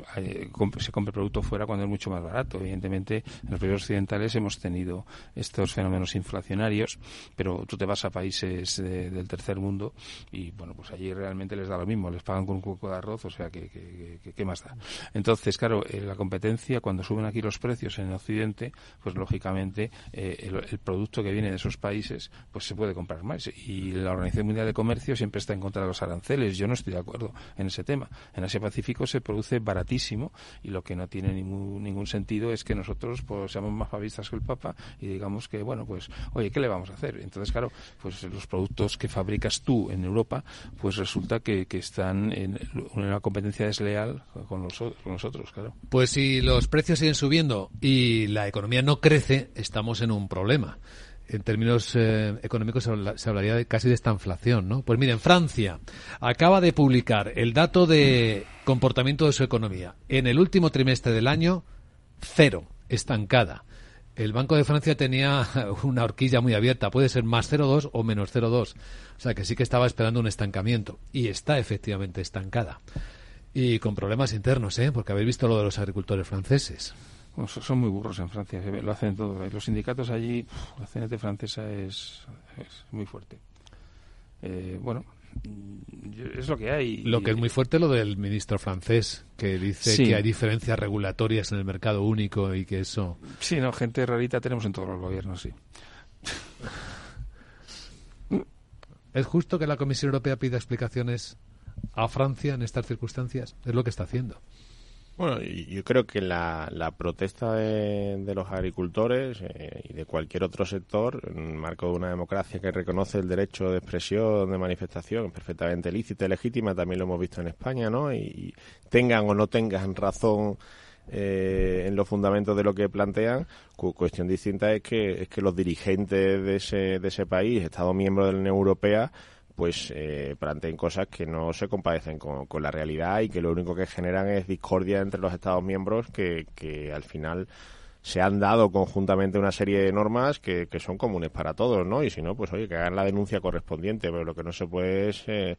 se compre producto fuera cuando es mucho más barato. Evidentemente, en los países occidentales hemos tenido estos fenómenos inflacionarios, pero tú te vas a países del tercer mundo y, bueno, pues allí realmente les da lo mismo, les pagan con un poco de arroz, o sea, que, ¿qué más da? Entonces, claro, eh, la competencia, cuando suben aquí los precios en Occidente, pues lógicamente el, el producto que viene de esos países, pues pues se puede comprar más. Y la Organización Mundial de Comercio siempre está en contra de los aranceles. Yo no estoy de acuerdo en ese tema. En Asia Pacífico se produce baratísimo y lo que no tiene ningún, ningún sentido es que nosotros pues, seamos más favistas que el Papa y digamos que, bueno, pues, oye, ¿qué le vamos a hacer? Entonces, claro, pues los productos que fabricas tú en Europa, pues resulta que, que están en una competencia desleal con, los, con nosotros, claro. Pues si los precios siguen subiendo y la economía no crece, estamos en un problema en términos eh, económicos se hablaría de, casi de esta inflación, ¿no? Pues miren, Francia acaba de publicar el dato de comportamiento de su economía. En el último trimestre del año, cero, estancada. El Banco de Francia tenía una horquilla muy abierta, puede ser más 0,2 o menos 0,2. O sea que sí que estaba esperando un estancamiento. Y está efectivamente estancada. Y con problemas internos, ¿eh? Porque habéis visto lo de los agricultores franceses son muy burros en Francia, lo hacen todo. Los sindicatos allí, la CNT francesa es, muy fuerte. Eh, bueno, es lo que hay. Lo que es muy fuerte lo del ministro francés, que dice que hay diferencias regulatorias en el mercado único y que eso... Sí, no, gente rarita tenemos en todos los gobiernos, sí. ¿Es justo que la Comisión Europea pida explicaciones a Francia en estas circunstancias? Es lo que está haciendo. Bueno, yo creo que la, protesta de, los agricultores eh, y de cualquier otro sector, en el marco de una democracia que reconoce el derecho de expresión, de manifestación, perfectamente lícita y legítima, también lo hemos visto en España, ¿no? Y, tengan o no tengan razón eh, en los fundamentos de lo que plantean. cuestión distinta es que, es que los dirigentes de ese, de ese país, Estado miembro de la Unión Europea, pues eh, planteen cosas que no se compadecen con, la realidad y que lo único que generan es discordia entre los Estados miembros que, que al final se han dado conjuntamente una serie de normas que, que, son comunes para todos, ¿no? Y si no, pues oye, que hagan la denuncia correspondiente, pero lo que no se puede es eh,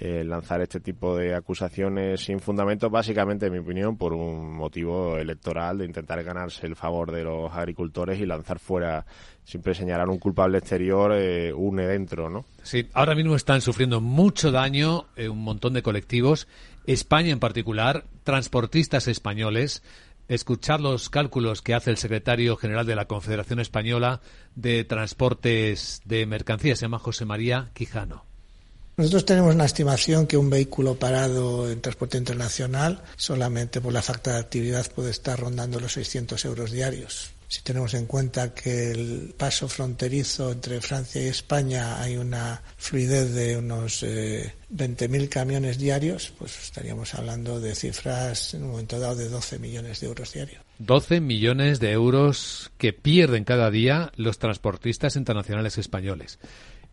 eh, lanzar este tipo de acusaciones sin fundamento, básicamente, en mi opinión, por un motivo electoral de intentar ganarse el favor de los agricultores y lanzar fuera, siempre señalar un culpable exterior, eh, une dentro, ¿no? Sí, ahora mismo están sufriendo mucho daño un montón de colectivos, España en particular, transportistas españoles, escuchar los cálculos que hace el secretario general de la Confederación Española de Transportes de Mercancías, se llama José María Quijano. Nosotros tenemos una estimación que un vehículo parado en transporte internacional, solamente por la falta de actividad, puede estar rondando los 600 euros diarios. Si tenemos en cuenta que el paso fronterizo entre Francia y España hay una fluidez de unos 20.000 eh, camiones diarios, pues estaríamos hablando de cifras en un momento dado de 12 millones de euros diarios. 12 millones de euros que pierden cada día los transportistas internacionales españoles.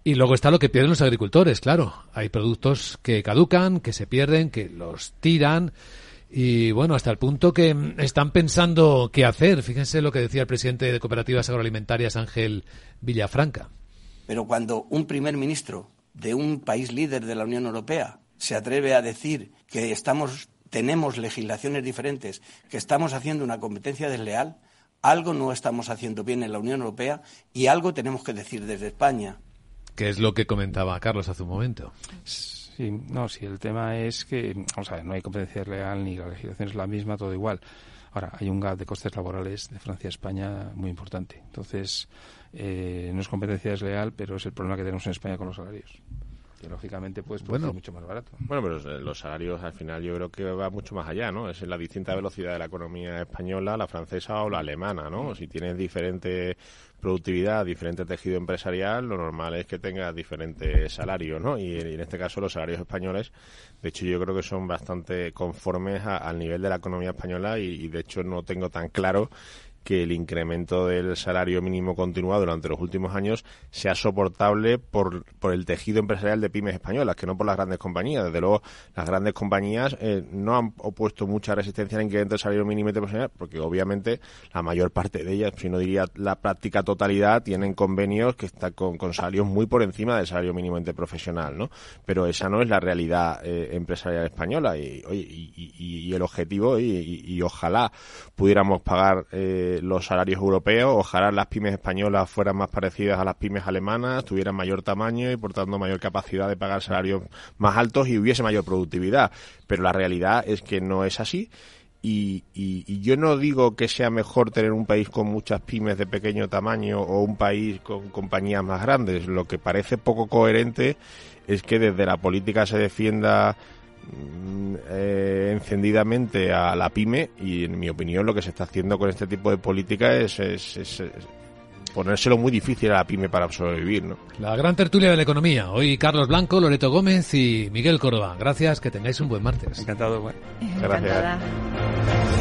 Y luego está lo que pierden los agricultores, claro. Hay productos que caducan, que se pierden, que los tiran. Y bueno, hasta el punto que están pensando qué hacer. Fíjense lo que decía el presidente de Cooperativas Agroalimentarias, Ángel Villafranca. Pero cuando un primer ministro de un país líder de la Unión Europea se atreve a decir que estamos, tenemos legislaciones diferentes, que estamos haciendo una competencia desleal, algo no estamos haciendo bien en la Unión Europea y algo tenemos que decir desde España. Que es lo que comentaba Carlos hace un momento. Sí, no, si el tema es que, vamos a ver, no hay competencia real ni la legislación es la misma, todo igual. Ahora, hay un gap de costes laborales de Francia a España muy importante. Entonces, eh, no es competencia desleal, pero es el problema que tenemos en España con los salarios. que lógicamente puedes producir mucho más barato. Bueno, pero los salarios al final yo creo que va mucho más allá, ¿no? Es la distinta velocidad de la economía española, la francesa o la alemana, ¿no? Si tienes diferente productividad, diferente tejido empresarial, lo normal es que tengas diferentes salarios, ¿no? Y, en este caso los salarios españoles, de hecho yo creo que son bastante conformes al nivel de la economía española y de hecho no tengo tan claro que el incremento del salario mínimo continuado durante los últimos años sea soportable por, por el tejido empresarial de pymes españolas, que no por las grandes compañías. Desde luego, las grandes compañías eh, no han opuesto mucha resistencia al incremento del salario mínimo interprofesional, porque obviamente la mayor parte de ellas, si no diría la práctica totalidad, tienen convenios que están con, con salarios muy por encima del salario mínimo interprofesional, ¿no? Pero esa no es la realidad eh, empresarial española y, y, y, el objetivo, y, ojalá pudiéramos pagar eh, los salarios europeos, ojalá las pymes españolas fueran más parecidas a las pymes alemanas, tuvieran mayor tamaño y por tanto mayor capacidad de pagar salarios más altos y hubiese mayor productividad. Pero la realidad es que no es así. Y, yo no digo que sea mejor tener un país con muchas pymes de pequeño tamaño o un país con compañías más grandes. Lo que parece poco coherente es que desde la política se defienda eh, encendidamente a la pyme y en mi opinión lo que se está haciendo con este tipo de política es, es, ponérselo muy difícil a la pyme para sobrevivir. ¿no? La gran tertulia de la economía. Hoy Carlos Blanco, Loreto Gómez y Miguel Córdoba. Gracias, que tengáis un buen martes. Encantado. Bueno. Gracias.